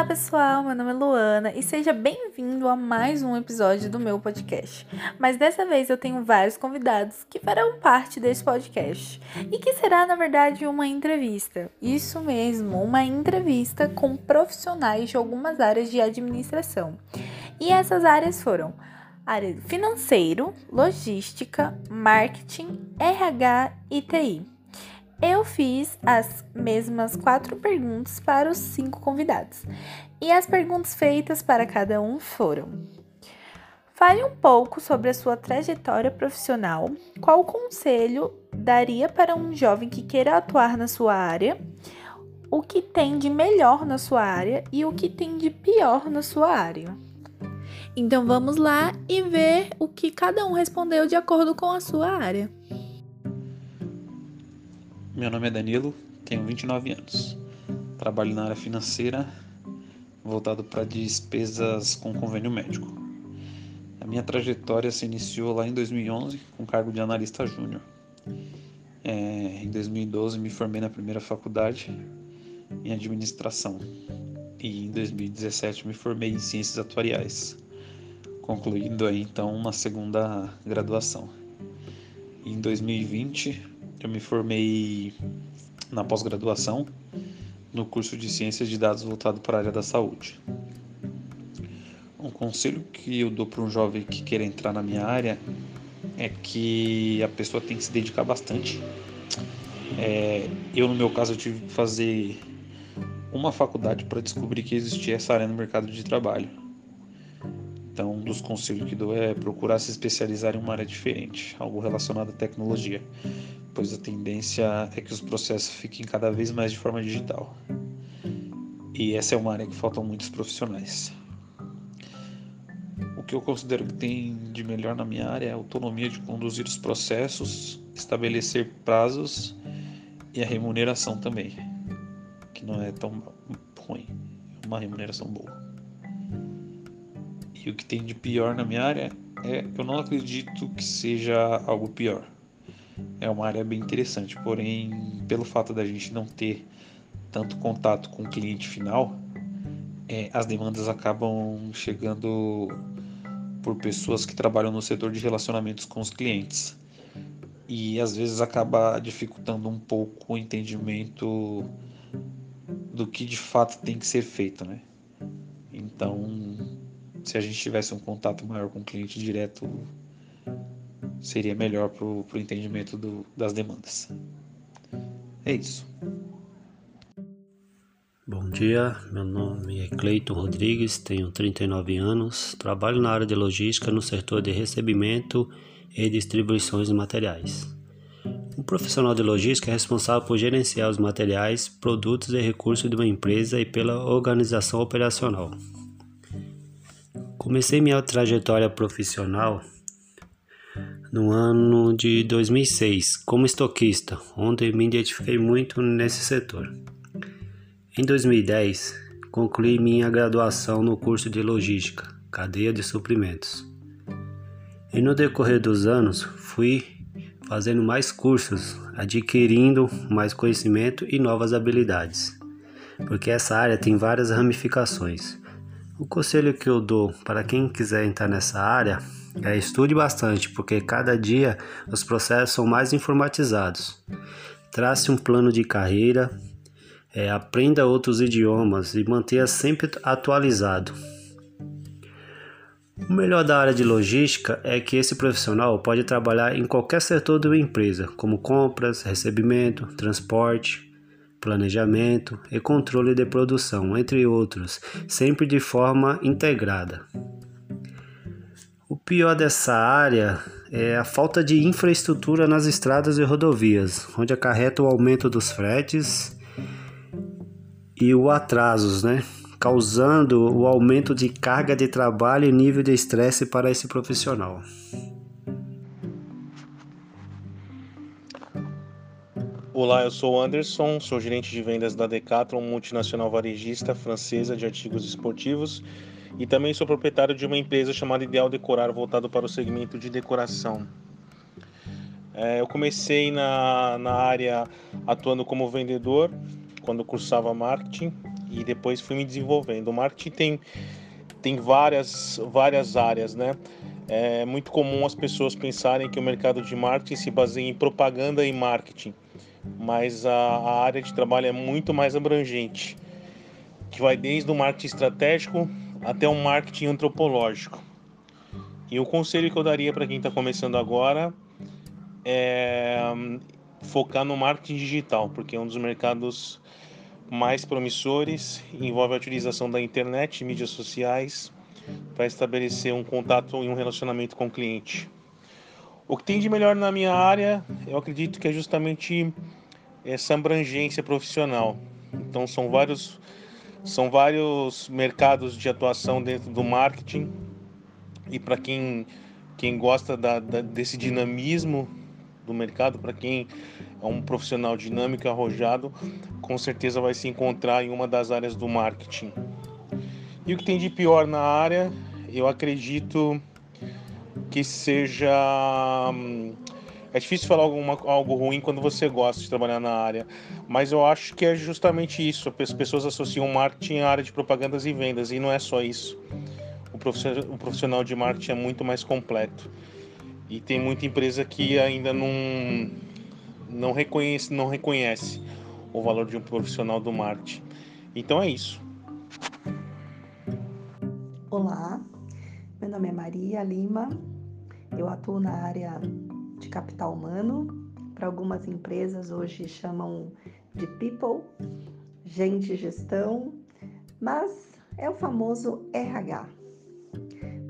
Olá, pessoal. Meu nome é Luana e seja bem-vindo a mais um episódio do meu podcast. Mas dessa vez eu tenho vários convidados que farão parte desse podcast e que será, na verdade, uma entrevista. Isso mesmo, uma entrevista com profissionais de algumas áreas de administração. E essas áreas foram área financeiro, logística, marketing, RH e TI. Eu fiz as mesmas quatro perguntas para os cinco convidados. E as perguntas feitas para cada um foram: Fale um pouco sobre a sua trajetória profissional. Qual conselho daria para um jovem que queira atuar na sua área? O que tem de melhor na sua área e o que tem de pior na sua área? Então vamos lá e ver o que cada um respondeu de acordo com a sua área. Meu nome é Danilo, tenho 29 anos. Trabalho na área financeira, voltado para despesas com convênio médico. A minha trajetória se iniciou lá em 2011 com o cargo de analista júnior. É, em 2012 me formei na primeira faculdade em administração e em 2017 me formei em ciências atuariais, concluindo aí então uma segunda graduação. Em 2020 eu me formei na pós-graduação no curso de Ciências de Dados voltado para a área da saúde. Um conselho que eu dou para um jovem que quer entrar na minha área é que a pessoa tem que se dedicar bastante. É, eu, no meu caso, eu tive que fazer uma faculdade para descobrir que existia essa área no mercado de trabalho. Então, um dos conselhos que dou é procurar se especializar em uma área diferente, algo relacionado à tecnologia pois a tendência é que os processos fiquem cada vez mais de forma digital. E essa é uma área que faltam muitos profissionais. O que eu considero que tem de melhor na minha área é a autonomia de conduzir os processos, estabelecer prazos e a remuneração também, que não é tão ruim, é uma remuneração boa. E o que tem de pior na minha área é eu não acredito que seja algo pior é uma área bem interessante, porém, pelo fato da gente não ter tanto contato com o cliente final, é, as demandas acabam chegando por pessoas que trabalham no setor de relacionamentos com os clientes. E às vezes acaba dificultando um pouco o entendimento do que de fato tem que ser feito, né? Então, se a gente tivesse um contato maior com o cliente direto, seria melhor para o entendimento do, das demandas. É isso. Bom dia, meu nome é Cleiton Rodrigues, tenho 39 anos, trabalho na área de logística no setor de recebimento e distribuições de materiais. Um profissional de logística é responsável por gerenciar os materiais, produtos e recursos de uma empresa e pela organização operacional. Comecei minha trajetória profissional no ano de 2006 como estoquista, onde me identifiquei muito nesse setor. Em 2010, concluí minha graduação no curso de Logística, Cadeia de Suprimentos. E no decorrer dos anos, fui fazendo mais cursos, adquirindo mais conhecimento e novas habilidades, porque essa área tem várias ramificações. O conselho que eu dou para quem quiser entrar nessa área é, estude bastante, porque cada dia os processos são mais informatizados. Trace um plano de carreira, é, aprenda outros idiomas e mantenha sempre atualizado. O melhor da área de logística é que esse profissional pode trabalhar em qualquer setor de uma empresa, como compras, recebimento, transporte, planejamento e controle de produção, entre outros, sempre de forma integrada. O pior dessa área é a falta de infraestrutura nas estradas e rodovias, onde acarreta o aumento dos fretes e o atrasos, né? causando o aumento de carga de trabalho e nível de estresse para esse profissional. Olá, eu sou Anderson, sou gerente de vendas da Decathlon, multinacional varejista francesa de artigos esportivos e também sou proprietário de uma empresa chamada Ideal Decorar, voltado para o segmento de decoração. É, eu comecei na, na área atuando como vendedor, quando cursava marketing, e depois fui me desenvolvendo. O marketing tem, tem várias, várias áreas, né? É muito comum as pessoas pensarem que o mercado de marketing se baseia em propaganda e marketing, mas a, a área de trabalho é muito mais abrangente, que vai desde o marketing estratégico até o marketing antropológico. E o conselho que eu daria para quem está começando agora é focar no marketing digital, porque é um dos mercados mais promissores, envolve a utilização da internet e mídias sociais para estabelecer um contato e um relacionamento com o cliente. O que tem de melhor na minha área, eu acredito que é justamente essa abrangência profissional. Então são vários são vários mercados de atuação dentro do marketing e para quem quem gosta da, da, desse dinamismo do mercado, para quem é um profissional dinâmico arrojado, com certeza vai se encontrar em uma das áreas do marketing. E o que tem de pior na área, eu acredito que seja. Hum, é difícil falar alguma, algo ruim quando você gosta de trabalhar na área, mas eu acho que é justamente isso. As pessoas associam marketing à área de propagandas e vendas, e não é só isso. O profissional de marketing é muito mais completo. E tem muita empresa que ainda não, não, reconhece, não reconhece o valor de um profissional do marketing. Então é isso. Olá, meu nome é Maria Lima, eu atuo na área de capital humano. Para algumas empresas hoje chamam de people, gente gestão, mas é o famoso RH.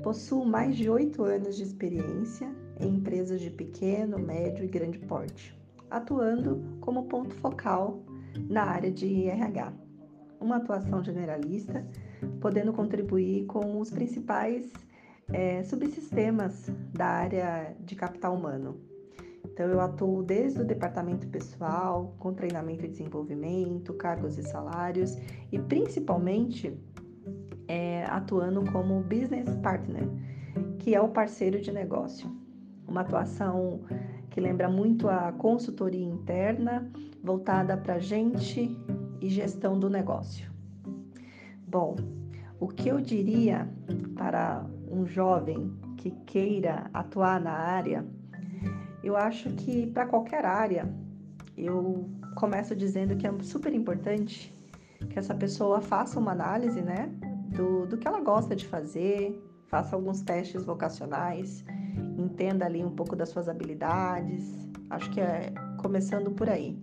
Possuo mais de oito anos de experiência em empresas de pequeno, médio e grande porte, atuando como ponto focal na área de RH. Uma atuação generalista, podendo contribuir com os principais é, subsistemas da área de capital humano. Então, eu atuo desde o departamento pessoal, com treinamento e desenvolvimento, cargos e salários, e principalmente é, atuando como business partner, que é o parceiro de negócio uma atuação que lembra muito a consultoria interna, voltada para gente e gestão do negócio. Bom, o que eu diria para um jovem que queira atuar na área, eu acho que para qualquer área, eu começo dizendo que é super importante que essa pessoa faça uma análise, né, do, do que ela gosta de fazer, faça alguns testes vocacionais, entenda ali um pouco das suas habilidades. Acho que é começando por aí.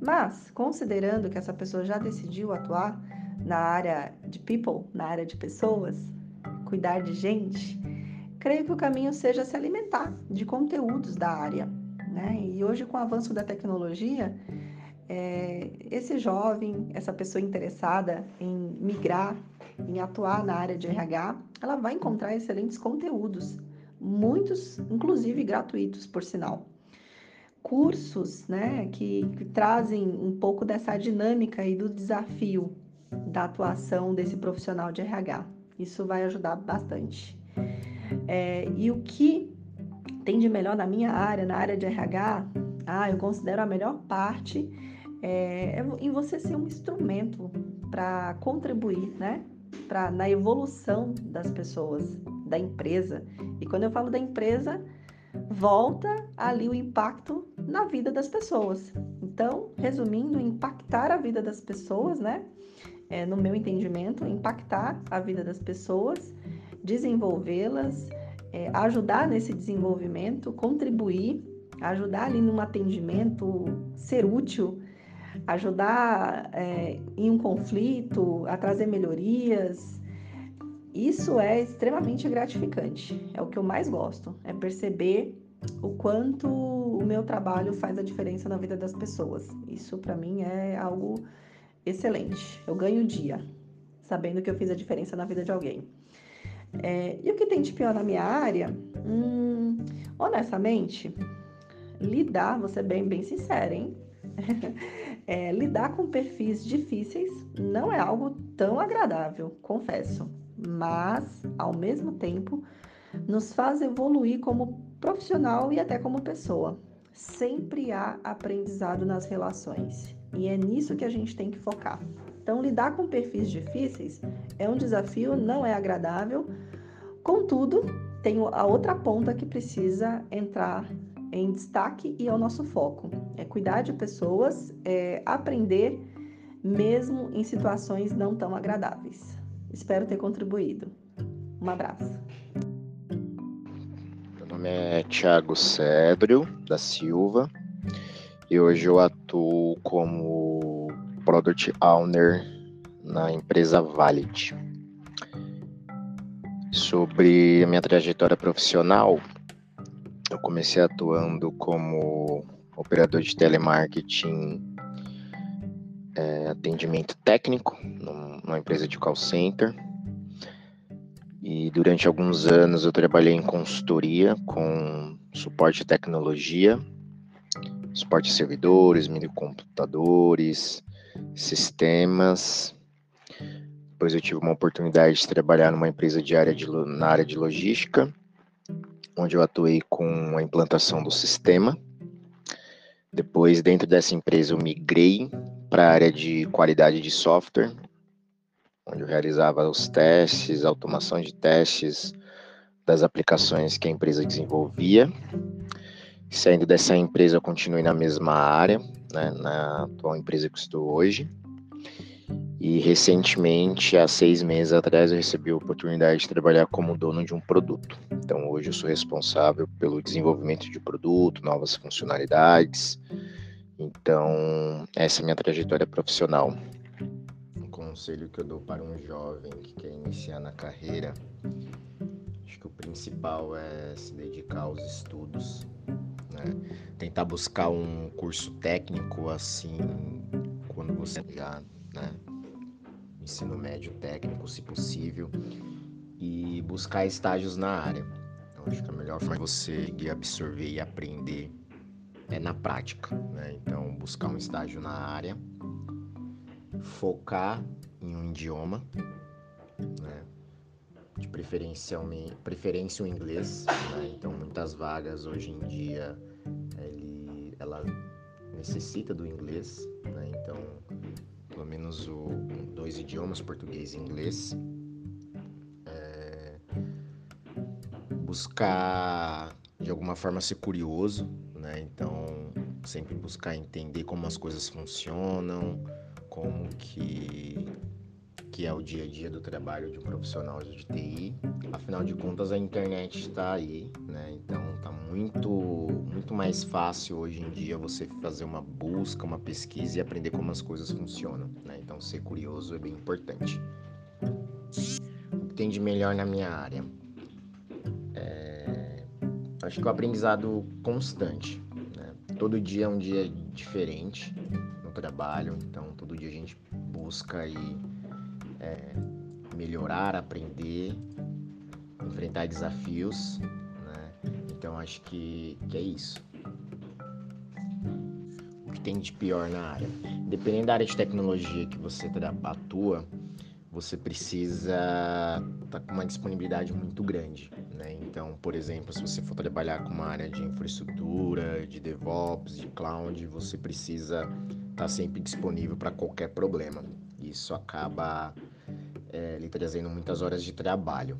Mas, considerando que essa pessoa já decidiu atuar na área de people, na área de pessoas, cuidar de gente, creio que o caminho seja se alimentar de conteúdos da área. Né? E hoje, com o avanço da tecnologia, é, esse jovem, essa pessoa interessada em migrar, em atuar na área de RH, ela vai encontrar excelentes conteúdos muitos, inclusive gratuitos, por sinal. Cursos né, que, que trazem um pouco dessa dinâmica e do desafio da atuação desse profissional de RH. Isso vai ajudar bastante. É, e o que tem de melhor na minha área, na área de RH, ah, eu considero a melhor parte é, é em você ser um instrumento para contribuir, né, pra, na evolução das pessoas, da empresa. E quando eu falo da empresa, volta ali o impacto na vida das pessoas. Então, resumindo, impactar a vida das pessoas, né? É, no meu entendimento, impactar a vida das pessoas, desenvolvê-las, é, ajudar nesse desenvolvimento, contribuir, ajudar ali num atendimento, ser útil, ajudar é, em um conflito, a trazer melhorias, isso é extremamente gratificante. É o que eu mais gosto, é perceber o quanto o meu trabalho faz a diferença na vida das pessoas. Isso para mim é algo excelente. Eu ganho o dia sabendo que eu fiz a diferença na vida de alguém. É, e o que tem de pior na minha área? Hum, honestamente, lidar, ser bem, bem sincera, hein? é, lidar com perfis difíceis não é algo tão agradável, confesso mas, ao mesmo tempo, nos faz evoluir como profissional e até como pessoa. Sempre há aprendizado nas relações e é nisso que a gente tem que focar. Então, lidar com perfis difíceis é um desafio, não é agradável. Contudo, tem a outra ponta que precisa entrar em destaque e é o nosso foco. É cuidar de pessoas, é aprender mesmo em situações não tão agradáveis. Espero ter contribuído. Um abraço. Meu nome é Thiago Cedrio da Silva e hoje eu atuo como Product Owner na empresa Valid. Sobre a minha trajetória profissional, eu comecei atuando como operador de telemarketing, é, atendimento técnico, numa empresa de call center. E durante alguns anos eu trabalhei em consultoria com suporte de tecnologia, suporte de servidores, microcomputadores, sistemas. Depois eu tive uma oportunidade de trabalhar numa empresa de área de, na área de logística, onde eu atuei com a implantação do sistema. Depois, dentro dessa empresa, eu migrei para a área de qualidade de software, onde eu realizava os testes, automação de testes das aplicações que a empresa desenvolvia. Saindo dessa empresa, eu continuei na mesma área, né, na atual empresa que estou hoje. E recentemente, há seis meses atrás, eu recebi a oportunidade de trabalhar como dono de um produto. Então, hoje eu sou responsável pelo desenvolvimento de produto, novas funcionalidades. Então, essa é a minha trajetória profissional. Um conselho que eu dou para um jovem que quer iniciar na carreira, acho que o principal é se dedicar aos estudos, né? tentar buscar um curso técnico assim, quando você já, né? ensino médio técnico, se possível, e buscar estágios na área. Então, acho que a melhor forma de você absorver e aprender é na prática. Né? Então, buscar um estágio na área, focar em um idioma? De preferência, preferência o inglês. Né? Então, muitas vagas hoje em dia ele, ela necessita do inglês. Né? Então, pelo menos o, dois idiomas, português e inglês. É, buscar de alguma forma ser curioso, né? Então sempre buscar entender como as coisas funcionam, como que que é o dia a dia do trabalho de um profissional de TI. Afinal de contas, a internet está aí, né? Então tá muito, muito mais fácil hoje em dia você fazer uma busca, uma pesquisa e aprender como as coisas funcionam, né? Então ser curioso é bem importante. O que tem de melhor na minha área? É... Acho que o aprendizado constante. Né? Todo dia é um dia diferente no trabalho, então todo dia a gente busca aí é, melhorar, aprender, enfrentar desafios, né? Então acho que, que é isso. O que tem de pior na área? Dependendo da área de tecnologia que você atua, você precisa estar tá com uma disponibilidade muito grande. Né? Então, por exemplo, se você for trabalhar com uma área de infraestrutura, de DevOps, de cloud, você precisa estar tá sempre disponível para qualquer problema. Isso acaba é, lhe trazendo muitas horas de trabalho,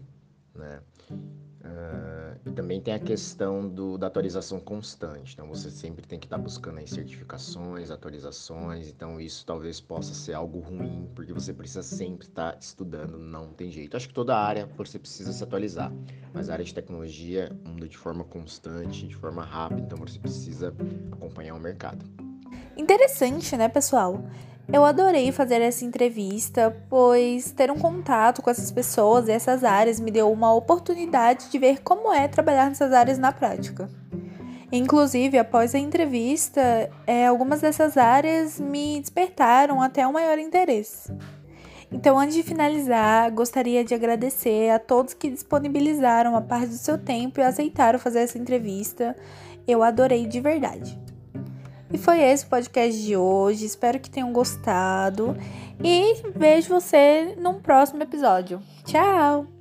né? Uh, e também tem a questão do, da atualização constante. Então você sempre tem que estar tá buscando aí certificações, atualizações. Então isso talvez possa ser algo ruim, porque você precisa sempre estar tá estudando, não tem jeito. Acho que toda área você precisa se atualizar, mas a área de tecnologia muda de forma constante, de forma rápida, então você precisa acompanhar o mercado. Interessante, né, pessoal? Eu adorei fazer essa entrevista, pois ter um contato com essas pessoas e essas áreas me deu uma oportunidade de ver como é trabalhar nessas áreas na prática. Inclusive, após a entrevista, é, algumas dessas áreas me despertaram até um maior interesse. Então, antes de finalizar, gostaria de agradecer a todos que disponibilizaram a parte do seu tempo e aceitaram fazer essa entrevista. Eu adorei de verdade. E foi esse o podcast de hoje. Espero que tenham gostado. E vejo você num próximo episódio. Tchau!